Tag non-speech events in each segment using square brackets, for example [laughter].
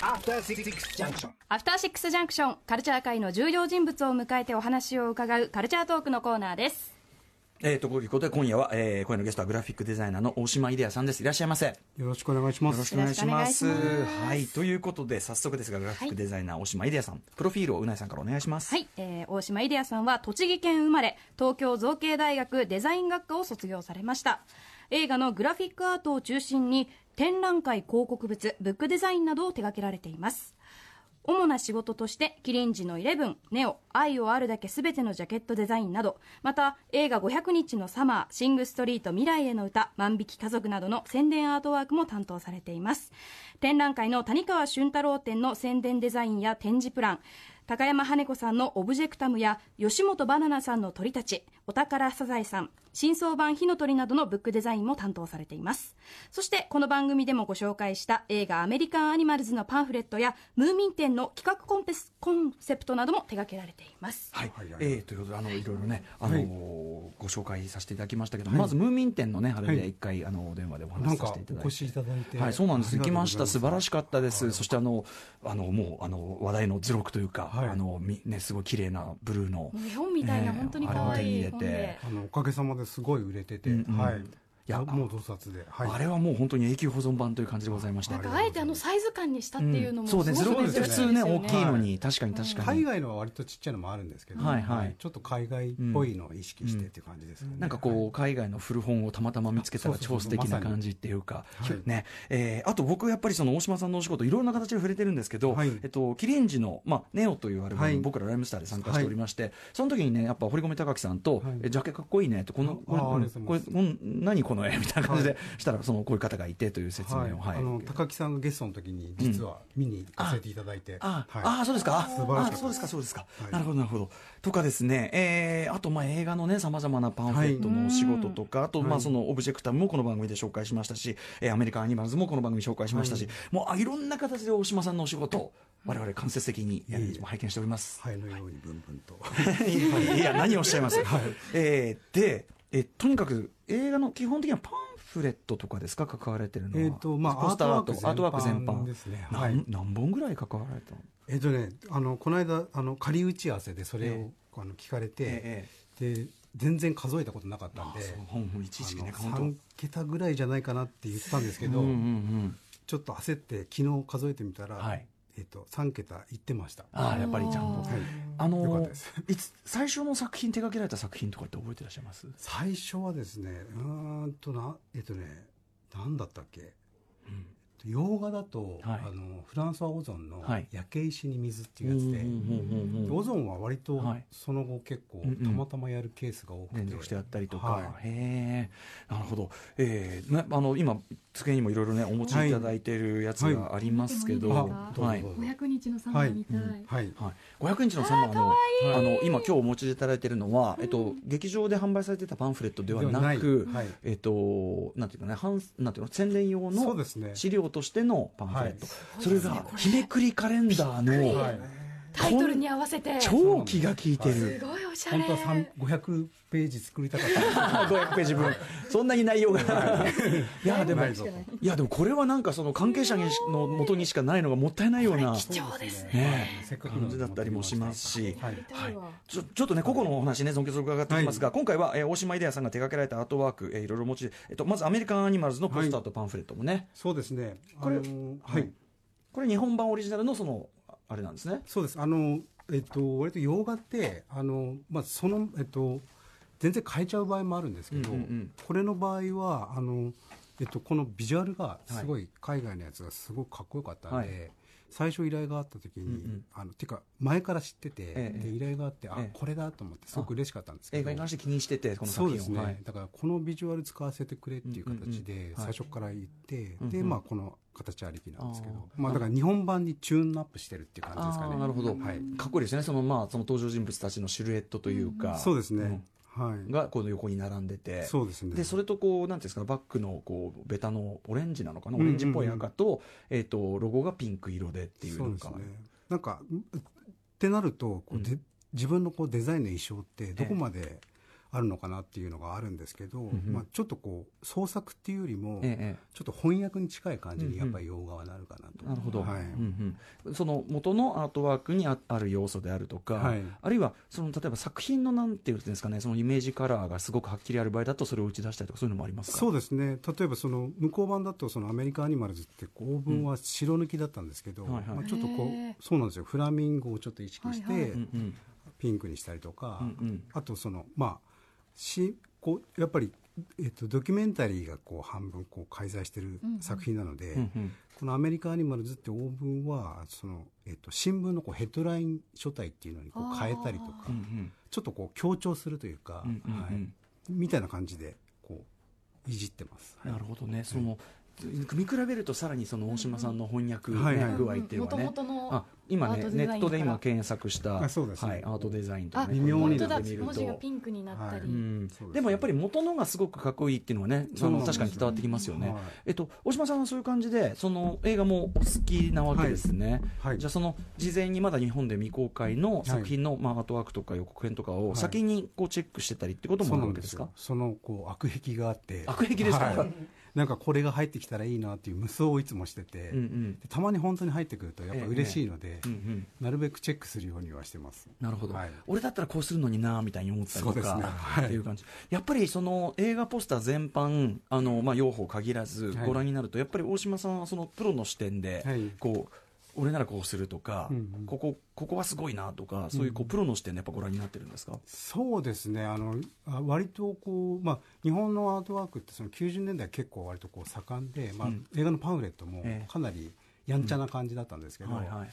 アフターシックスジャンクションアフターシックスジャンクションカルチャー界の重要人物を迎えてお話を伺うカルチャートークのコーナーです。えー、ということで今夜は、えー、今夜のゲストはグラフィックデザイナーの大島イデアさんです。いらっしゃいませ。よよろしくお願いします。ろしくお願いします。よろしくお願いします。はいということで早速ですがグラフィックデザイナー、大島イデアさん。プロフィールをうなえさんからお願いします。はい、えー大島イデアさんは栃木県生まれ東京造形大学デザイン学科を卒業されました映画のグラフィックアートを中心に展覧会広告物ブックデザインなどを手掛けられています主な仕事として、キリンジのイレブン、ネオ、愛をあるだけすべてのジャケットデザインなど、また映画500日のサマー、シングストリート未来への歌、万引き家族などの宣伝アートワークも担当されています。展覧会の谷川俊太郎展の宣伝デザインや展示プラン、高山羽子さんのオブジェクタムや吉本バナナさんの鳥たち、お宝サザエさん、新装版火の鳥などのブックデザインも担当されています。そしてこの番組でもご紹介した映画アメリカンアニマルズのパンフレットやムーミン展の企画コンペスコンセプトなども手掛けられています。はい、はいはいえーということであのいろいろねあの、はいご紹介させていただきましたけど、はいまずムーミン店のねあれはいで一回、あのお電話でお話しさせていただいてお越しいただいて、はい、そうなんです。行きました。素晴らしかったです。はいそしてあの、あの、もう、あの、話題の図録というか、はいあの、みね、すごい綺麗なブルーの。もう絵本みたいなね本当に可愛いあれを手に入れて本で。あのおかげさまですごい売れてて、うんうんはい。いやもう洞察で、はい。あれはもう本当に永久保存版という感じでございました。なんかあえてあのサイズ感にしたっていうのもすごくそうね、図録って普通ね、大きいのに、は確かに確かに。海外のは割とちっちゃいのもあるんですけど、はいはい。ちょっと海外っぽいのを意識してっていう感じですよね。なんかこう、海外の古本をたまたま見つけたら超素敵な感じっていうか。ね、えーあと僕やっぱりその大島さんのお仕事いろんな形で触れてるんですけど、はい。えっと、キリンジの、まあ、ネオというアルバム、はい。僕らライムスターで参加しておりまして、その時にね、やっぱ堀米貴樹さんと、はい。えジャケかっこいいねって、この、これ、これこん何この絵みたいな感じで、はい。したら、その、こういう方がいてという説明を、はい、あの高木さんがゲストの時に実は見に行かせていただいて、あ、はい。あそうですか？素晴らしかったあそうですか、そうですか。はい。なるほど、なるほど。とかですね、えー、あと、まあ、映画のね、様々なパンフレットのお仕事とか、あと、まあ、はい。その、オブジェクタムもこの番組で紹介しましたし、えー、アメリカンアニマルズもこの番組紹介しましたし、もう、あいろんな形で大島さんのお仕事を、我々間接的に、えー拝見しております。灰のようにブンブンと。い。や何をおっしゃい。ます。えー、で、えーとにかく、映画の基本的にはパンフレットとかですか、関われてるのは。えーとまあアート、ワーク全全般般。ですね何はい何本ぐらい関わられたの？えっとね、あのこの間あの仮打ち合わせでそれを、えあの聞かれて、えで全然数えたことなかったんで、本も一時期ね、あの本3桁ぐらいじゃないかなって言ったんですけど、当。うんうんうん。ちょっと焦って昨日数えてみたら、はいえっと3桁いってました。ああ、やっぱりちゃんと。はい。あよかっのたです。いつ最初の作品手掛けられた作品とかって覚えてらっしゃいます？最初はですねうーんとなえっとね何だったっけ、洋画だと、はい。あのフランソワ・オゾンのはい「焼け石に水」っていうやつで、うんうんうんうんオゾンは割とはい。その後結構たまたまやるケースが多くて、連続してやったりとか、はい。へえ。なるほど、えーね、あの今机にもいろいろねお持ちいただいているやつがありますけど、ははい。いあどうぞどうぞ500日のサマーみたい。はい、はい、500日のサマーのあの今今日お持ちいただいているのは、えっと、劇場で販売されてたパンフレットではなくえっと、なんていうかね半なんていうの宣伝用のですね。資料としてのパンフレット、はい。それが日めくりカレンダーの、はいタイトルに合わせて。す超気が利いてる。ごいおしゃれ。本当は3 500ページ作りたかった [laughs] 500ページ分。そんなに内容が。[laughs] いや、でも、ないや、でもこれはなんかその関係者にしの元にしかないのがもったいないような貴重ですね。ねせっかく感じだったりもしますし。はい見たいわちょちょっとね、個々のお話ね、尊敬する伺っていきますが、今回は、えー大島イデアさんが手掛けられたアートワーク、えーいろいろお持ちで、えっと、まずアメリカンアニマルズのポスターとパンフレットもね、そうですねこれはいこれ日本版オリジナルのその、ああれなんですね。そうです。あのえっと割と洋画ってあのまあそのえっと全然変えちゃう場合もあるんですけど、うんうんうん。これの場合はあのえっとこのビジュアルがすごい。海外のやつがすごくかっこよかったんで、はい最初依頼があった時に、うんうん。あのてか前から知ってて、ええで依頼があってあ、ええ。これだと思ってすごく嬉しかったんですけど。映画に関して気にしてて、この作品を。そうですね、はい。だからこのビジュアル使わせてくれっていう形うんうんうん。ではい。最初から言って、うんうん。でまあこの形ありきなんですけど。まあだから日本版にチューンアップしてるっていう感じですかね。なるほど、はい、かっこいいですね、そのまあその登場人物たちのシルエットというか、そうですね、がこの横に並んでて、そうですね。でそれとこうなんていうんですかバックのこうベタのオレンジなのかな、うんうんうん。オレンジっぽい赤と,、えっ、とロゴがピンク色でっていうのが。ね。なんかうってなるとこうで、自分のこうデザインの衣装ってどこまで、あるのかなっていうのがあるんですけど、んまあ、ちょっとこう創作っていうよりも、ええちょっと翻訳に近い感じにやっぱり洋画はなるかなと、なるほど、はい。うんうん、その元のアートワークにあある要素であるとか、はい。あるいはその例えば作品のなんていうんですかねそのイメージカラーがすごくはっきりある場合だとそれを打ち出したりとかそういうのもありますか？そうですね。例えばその向こう版だとそのアメリカアニマルズってこうオーブンは白抜きだったんですけど、はいはい。まあ、ちょっとこうそうなんですよ。フラミンゴをちょっと意識して、はいはい。うんうん。ピンクにしたりとか、うんうん。あとそのまあしこうやっぱり、えっと、ドキュメンタリーがこう半分こう介在してる作品なので、うんうん。この「アメリカアニマルズ」ってオーブンはその、えっと、新聞のこうヘッドライン書体っていうのにこう変えたりとかうんうん。ちょっとこう強調するというか、うんうんうんはい、みたいな感じでこういじってます。なるほどね、その見比べるとさらにその大島さんの翻訳、具合っていうのは今アねネットで今検索した、はい、アートデザインとあかね。微妙に文字がピンクになったり、でもやっぱり元のがすごくかっこいいっていうのはね、そうなんですよ確かに伝わってきますよね。はい。えっと大島さんはそういう感じで、その映画もお好きなわけですね。はい。じゃあその事前にまだ日本で未公開の作品の、まあアートワークとか予告編とかをはい。先にこうチェックしてたりってこともそうあるわけですか？なんですよ。そのこう悪癖があって。悪癖ですか？はいなんかこれが入ってきたらいいなっていう無双をいつもしてて、うんうん。でたまに本当に入ってくるとやっぱ嬉しいので、うんうん。なるべくチェックするようにはしてます。なるほど、はい。俺だったらこうするのになみたいに思ったりとか、ね。[laughs] はい。っていう感じ。やっぱりその映画ポスター全般あの、まあ、用法限らずはい。ご覧になると、やっぱり大島さんはそのプロの視点で、はい。こう俺ならこうするとか、うんうん。ここここはすごいなとかそういうこうプロの視点でやっぱご覧になってるんですか、そうですね。あのあ割とこう、まあ、日本のアートワークってその90年代結構割とこう盛んで、まあうん。映画のパンフレットもええ。かなりやんちゃな感じだったんですけど、はいはい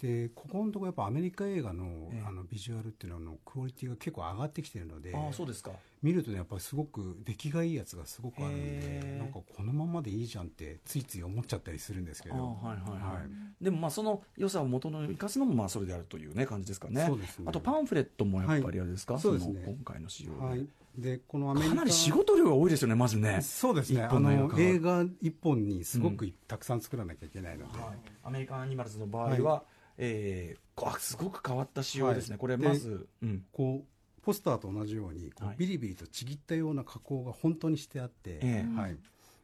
でここのところやっぱアメリカ映画の,、ええ。あのビジュアルっていうののクオリティが結構上がってきてるのでああそうですか。見るとねやっぱりすごく出来がいいやつがすごくあるんへでえなんかこのままでいいじゃんってついつい思っちゃったりするんですけあど。あはいはいはい、はい。でもまあその良さを元の生かすのもまあそれであるというね感じですかね。そうですね。あとパンフレットもやっぱりあれですか、はい。そうですね。の今回の仕様で、はい、でこのアメリカかなり仕事量が多いですよねまずね。そうですね。一あ本の映画一本にすごくたくさん作らなきゃいけないので、はい。アメリカンアニマルズの場合は、はえーすごく変わった仕様ですね、はい。これまず、うん。こうポスターと同じようにこうはい。ビリビリとちぎったような加工が本当にしてあって、ええ。はい、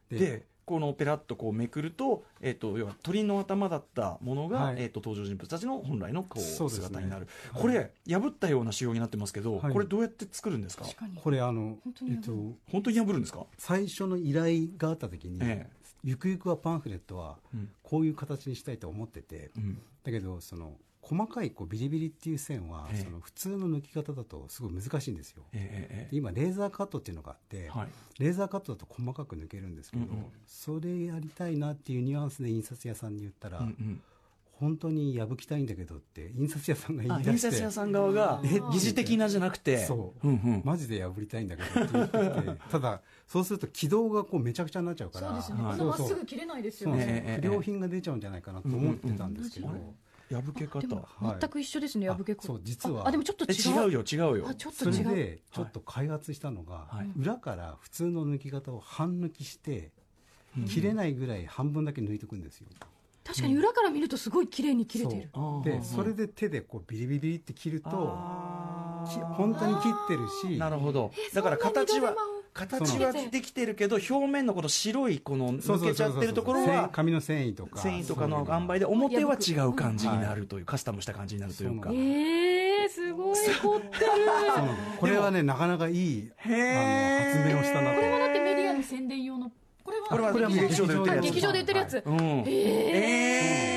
でこのペラッとこうめくると,、えー、と要は鳥の頭だったものが、はい。えー、と登場人物たちの本来のこうね。姿になる、はい。これ破ったような仕様になってますけど、はい。これどうやって作るんですか？これあの本当にえっと本当に破るんですか、最初の依頼があった時に、え。ゆくゆくはパンフレットはうん。こういう形にしたいと思ってて、うん。だけどその細かいこうビリビリっていう線は、ええ。その普通の抜き方だとすごい難しいんですよ。で今レーザーカットっていうのがあって、えはい。レーザーカットだと細かく抜けるんですけど、うんうん。それやりたいなっていうニュアンスで印刷屋さんに言ったら、うんうん。本当に破きたいんだけどって印刷屋さんが言あい出して印刷屋さん側がえ疑似的なじゃなくてそう。うんうん。マジで破りたいんだけどって言ってて [laughs] ただそうすると軌道がこうめちゃくちゃになっちゃうからそうですよね、まっすぐ切れないですよね、ええ不良品が出ちゃうんじゃないかなと思ってたんですけど、うんうん破け方。全く一緒ですね、破け子あそう実は。ああでもちょっとえ違う。違うよ違うよ。あちょっとそれ違うでちょっと開発したのが、はい。裏から普通の抜き方を半抜きして、うん。切れないぐらい半分だけ抜いていくんですよ、確かに裏から見るとすごい綺麗に切れてる、でそれで手でこうビリビリって切ると本当に切ってるしなるほど。えだから形は形はできてるけど表面のこの白いこの抜けちゃってるところは紙の繊維とか。繊維とかの塩梅で表は違う感じになるというカスタムした感じになるというか。えー、すごい凝ってる。これはねなかなかいい発明をしたなと。これはだってメディアの宣伝用のこれはこれは劇場で売ってるやつ。劇場で売ってるやつ、うん。えー。こ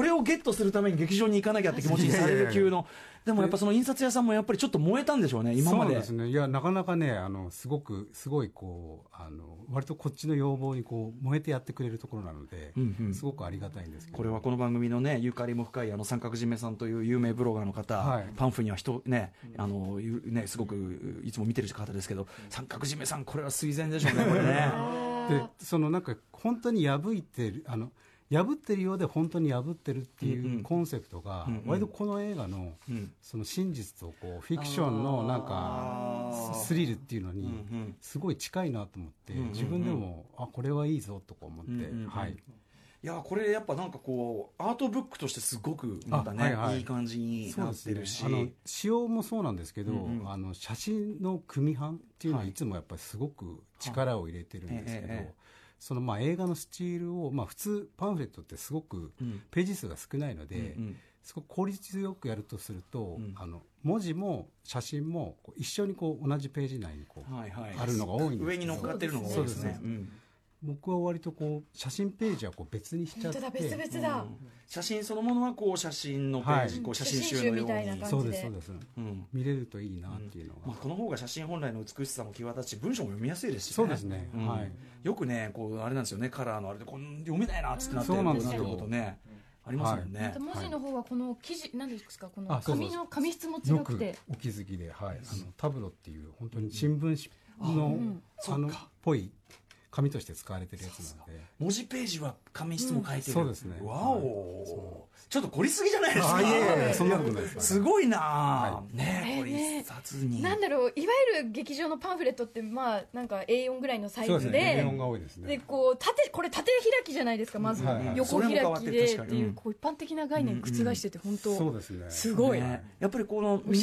これをゲットするために劇場に行かなきゃって気持ちにされる級の。でもやっぱその印刷屋さんもやっぱりちょっと燃えたんでしょうね今までそうですね。いやなかなかねあのすごくすごいこうあの割とこっちの要望にこう燃えてやってくれるところなので、うんうん。すごくありがたいんですけど。これはこの番組のねゆかりも深いあの三角締めさんという有名ブロガーの方、はい。パンフには人ねあのゆねすごくいつも見てる方ですけど三角締めさんこれは垂涎でしょうねこれね。でそのなんか本当に破いてるあの破ってるようで本当に破ってるっていうコンセプトが、うんうん。割とこの映画のうん。その真実とこうフィクションのなんかスリルっていうのにすごい近いなと思って、うんうんうん。自分でもあこれはいいぞとか思って、うんうんうんはい、いやこれやっぱなんかこうアートブックとしてすごくまたね、あはいはい。いい感じになってるし、あの仕様もそうなんですけど、うんうん。あの写真の組版っていうのははい。いつもやっぱりすごく力を入れてるんですけど、はいええええそのまあ映画のスチールを、まあ、普通パンフレットってすごくうん。ページ数が少ないので、うんうん。すごく効率よくやるとすると、うん。あの文字も写真もこう一緒にこう同じページ内にこう、はいはい、あるのが多いんです上に乗っかってるのが多いですね。そうです。うん僕は割とこう写真ページはこう別にしちゃって。本当だ別々だ、写真そのものはこう写真のページ、はい。こう写真集のように。そうですそうです。うん。見れるといいなっていうのが、まあ、この方が写真本来の美しさも際立ち文章も読みやすいですし、ね、そうですね。ん。はい。よくねこうあれなんですよねカラーのあれでこん読めないなっつってなってることね。ありますもんね、文字の方はこの記事、何ですか？このあそうそう紙の紙質も違よくくてお気づきで、はい、あのタブロっていう本当に新聞紙の、ん。あのっぽい紙として使われてるやつなので。文字ページは紙質も書いてる、そうですね。わお、ちょっと凝りすぎじゃないですか？あいえいえそんなことないです。すごいな、はねこれ一冊に、なんだろういわゆる劇場のパンフレットってまあなんか A4 ぐらいのサイそうですね。ズでレオンが多いですでねこう縦これ縦開きじゃないですかまず、はいはい。横開きでっていうこう一般的な概念覆してて本当、そうですね。すごい、ね。やっぱりこのミ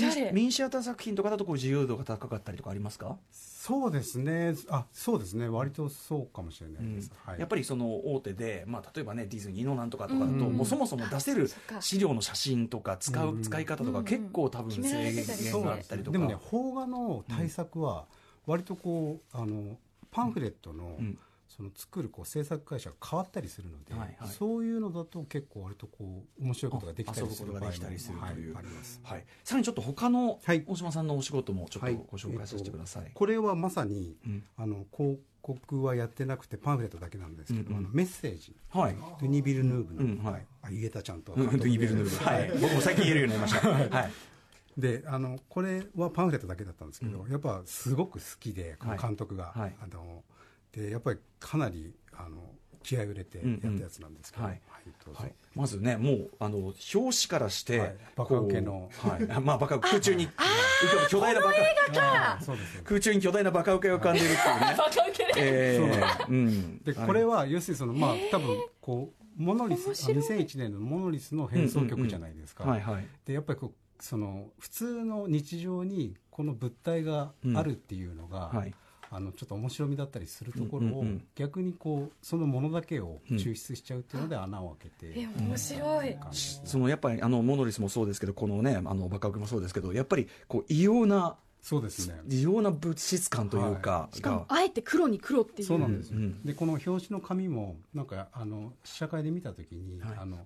ニシアター作品とかだとこう自由度が高かったりとかありますか、そうですね。あそうですね。割とそうかもしれないです、はい、やっぱりその大手で、まあ、例えばねディズニーのなんとかとかだと、うんもうそもそも出せる資料の写真とか使う、うん使い方とかうん。結構多分制限があったりとか、でもね邦画の対策は割とこうあのパンフレットの、うんその作るこう制作会社が変わったりするので、はいはい。そういうのだと結構割とこう面白いことができたりするあ遊ぶことができたりするというはいあります。はい、さらにちょっと他のはい大島さんのお仕事もちょっとはい。ご紹介させてください、えっとこれはまさに、うん。あの広告はやってなくてパンフレットだけなんですけど、うんうん。あのメッセージ、はい。ドゥニ・ビルヌーブの、うんはい。あ言えたちゃんと、うん、本当にビルヌーブ。はい、僕も最近言えるようになりました、[laughs] はい、であのこれはパンフレットだけだったんですけど、やっぱすごく好きでこのはい。監督が、はい。あのでやっぱりかなりあの気合い入れてやったやつなんですけど、うんうんはいどうぞ。はい、まずねもうあの表紙からして、はい。バカウケの。はい、まあバカ空中に巨大なバカ空中に巨大なバカウケが浮かんでるっていうね。バカウケでえー。うんでこれは要するにそのまあ多分こうモノリスあ面白い。2001年のモノリスの変奏曲じゃないですか、はいはい。でやっぱりこうその普通の日常にこの物体があるっていうのが、はいあのちょっと面白みだったりするところを、うんうんうん。逆にこうそのものだけを抽出しちゃうっていうので穴を開けて、え面白い。感じ。でそのやっぱりあのモノリスもそうですけどこのねあのバカウケもそうですけどやっぱりこう異様なそうですね。異様な物質感というかしかもが、あえて黒に黒っていう。そうなんです。よ、うん。でこの表紙の紙もなんかあの試写会で見た時に、はい。あの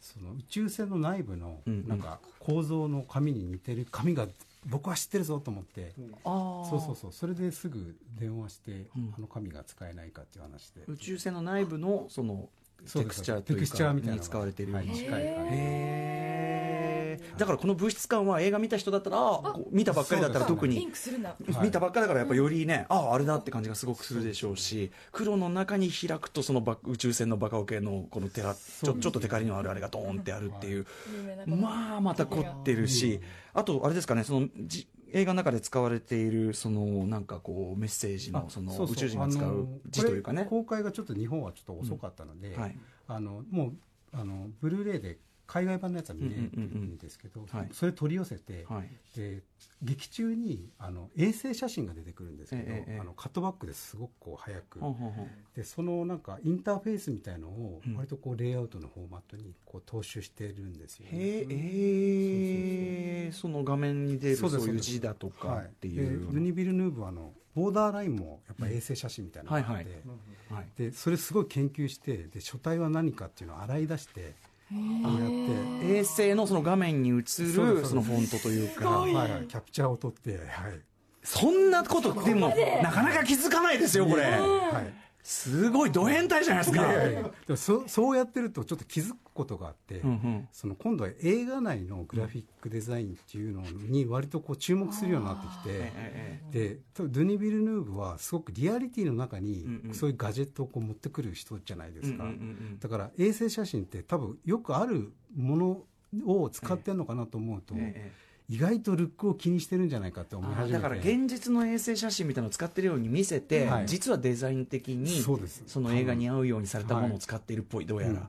その宇宙船の内部のうんうん。なんか構造の紙に似てる紙が僕は知ってるぞと思って、あー。そうそうそう。それですぐ電話して、うん。あの紙が使えないかっていう話で。宇宙船の内部のそのテクスチャーというかに使われているよういへーだからこの物質感は映画見た人だったらあ見たばっかりだったら特に。見たばっかだからやっぱよりね、あああれだって感じがすごくするでしょうし黒の中に開くとそのバ宇宙船のバカオケのこのテラちょちょっとテカリのあるあれがドーンってあるっていう、まあまた凝ってるし、あとあれですかねそのじ映画の中で使われているそのなんかこうメッセージのその宇宙人が使う字というかね。公開がちょっと日本はちょっと遅かったので、うん。はい。あのもうあのブルーレイで海外版のやつは見れるんですけど、うんうんうんはい。それ取り寄せて、はい。で劇中にあの衛星写真が出てくるんですけど、ええええ。あのカットバックですごくこう早く、でそのなんかインターフェースみたいのをうん。割とこうレイアウトのフォーマットにこう踏襲してるんですよ、ね。へえ。その画面に出るそうういう字だとかはい。っていでうルニ・ビルヌーブはあのボーダーラインもやっぱり衛星写真みたいなのがあって、はいはい。はい。でそれすごい研究してで書体は何かっていうのを洗い出してやって衛星のその画面に映るそのフォントというか。はいはい、キャプチャーを取って、はい。そんなことでもなかなか気づかないですよこれ。はい、すごいド変態じゃないですか。でもそそうやってるとちょっと気づくことがあって、うんうん。その今度は映画内のグラフィックデザインっていうのに割とこう注目するようになってきてえでドゥニ・ビルヌーブはすごくリアリティの中にそういうガジェットをこう持ってくる人じゃないですか、だから衛星写真って多分よくあるものを使ってるのかなと思うと、ええ意外とルックを気にしてるんじゃないかって思い始めて。だから現実の衛星写真みたいなのを使ってるように見せて、はい。実はデザイン的にそうです。の映画に合うようにされたものを使っているっぽい、どうやら、うん。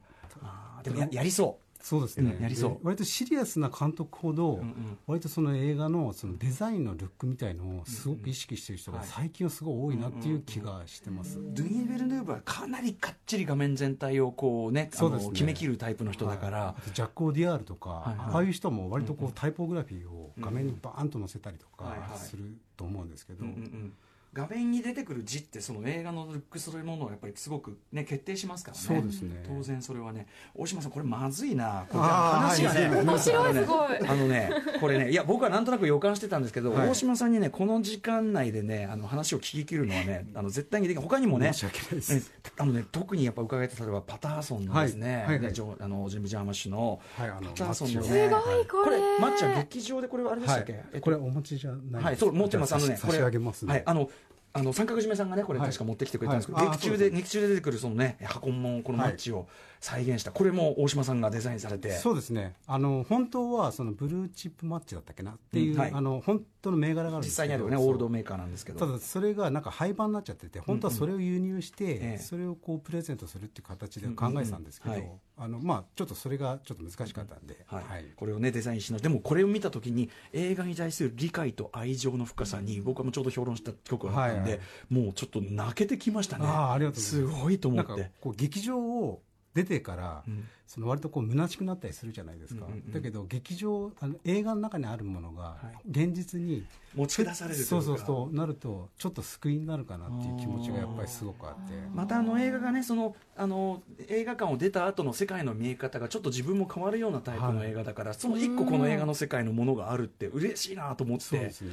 でもややりそそうですね、うんやりそう。で割とシリアスな監督ほど、んうん。割とその映画のそのデザインのルックみたいのをすごく意識してる人がはい。最近はすごい多いなっていう気がしてます、うドゥニー・ベルヌーブはかなりかっちり画面全体をこうねあそうですね。の決めきるタイプの人だから、はい。ジャック・オディアールとか、はいはい。ああいう人も割とこうタイポグラフィーを画面にバーンと載せたりとかすると思うんですけど、うんうんうん画面に出てくる字ってその映画のルックスというものをやっぱりすごくね決定しますからね。そうですね。当然それはね。大島さんこれまずいな。これ話がね、はい面白いあのねすごい。あのねこれねいや僕はなんとなく予感してたんですけど、はい。大島さんにねこの時間内でねあの話を聞き切るのはねあの絶対にできない。他にもね申し訳ないです。ねあのね特にやっぱ伺えた例えばパターソンのですね、はい。はいはいねジョあのジム・ジャーマッシュのはいあのパターソンのねすごいこれ。マッチは劇場でこれはあれでしたっけ、これお持ちじゃないはい、そう持ってます。あのね、差し上げますね、はい、あの。あの三角締めさんがねこれはい。確か持ってきてくれたんですけど、劇中で劇中で出てくるそのね箱門このマッチを再現した、これも大島さんがデザインされて。そうですね。あの本当はそのブルーチップマッチだったっけなっていう、うんはい。あの本当の銘柄があるんですけど。実際にあるよねオールドメーカーなんですけど。ただそれがなんか廃盤になっちゃってて本当はそれを輸入して、ええ。それをこうプレゼントするっていう形で考えてたんですけど、うんうんうん。はい。あのまあ、ちょっとそれがちょっと難しかったんで、はい。はい。これをねデザインしなでもこれを見た時に映画に対する理解と愛情の深さに僕はもうちょうど評論した曲があったんで、はいもうちょっと泣けてきましたね。ああありがとうございます。すごいと思なんかってこう劇場を出てから、うん。その割とこう虚しくなったりするじゃないですか、うんうんうん。だけど劇場あの映画の中にあるものがはい。現実に持ち出されるというか。そうそうそうなるとちょっと救いになるかなっていう気持ちがやっぱりすごくあって。またあの映画がねそのあの映画館を出た後の世界の見え方がちょっと自分も変わるようなタイプの映画だから、その一個この映画の世界のものがあるって嬉しいなと思って。そうですね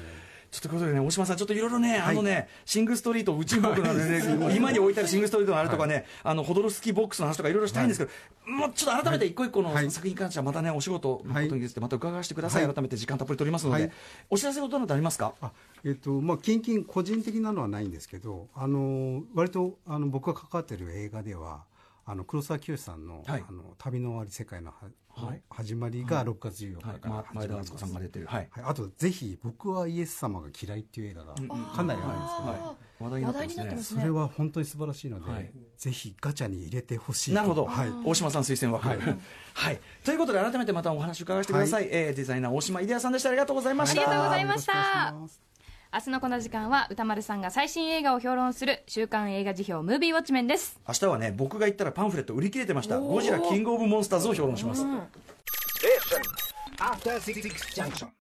ちょっとことでね、大島さん、ちょっといろいろね、あのね、シングストリート、宇宙国のね、今に置いてあるシングストリートのあれとかね、あの、ホドロスキーボックスの話とかいろいろしたいんですけど、もうちょっと改めて一個一個のはい。作品に関しては、またね、お仕事のことについてまた伺わせてください。はい。改めて時間たっぷり取りますので、はい。お知らせのどなたありますか？あえっとまあ、近々個人的なのはないんですけどあの割とあの僕が関わってる映画ではあの黒沢清さんの,、はい。あの旅の終わり世界のは、はい。始まりが6月14はい日からま前田敦子始まります、さんが出てる。はい。はい、あとぜひ「僕はイエス様が嫌い」っていう映画がかなりあるんですけど、はい。話題になってますね。ま。すそれは本当に素晴らしいので、はい。ぜひガチャに入れてほしいと。なるほど、はい、大島さん推薦枠、ははい。いということで改めてまたお話伺わせてください、えーデザイナー大島イデアさんでした。ありがとうございました、ありがとうございました明日のこの時間は歌丸さんが最新映画を評論する週刊映画辞表ムービーウォッチメンです。明日はね僕が言ったらパンフレット売り切れてました。ゴジラキングオブモンスターズを評論します、After Six Junction.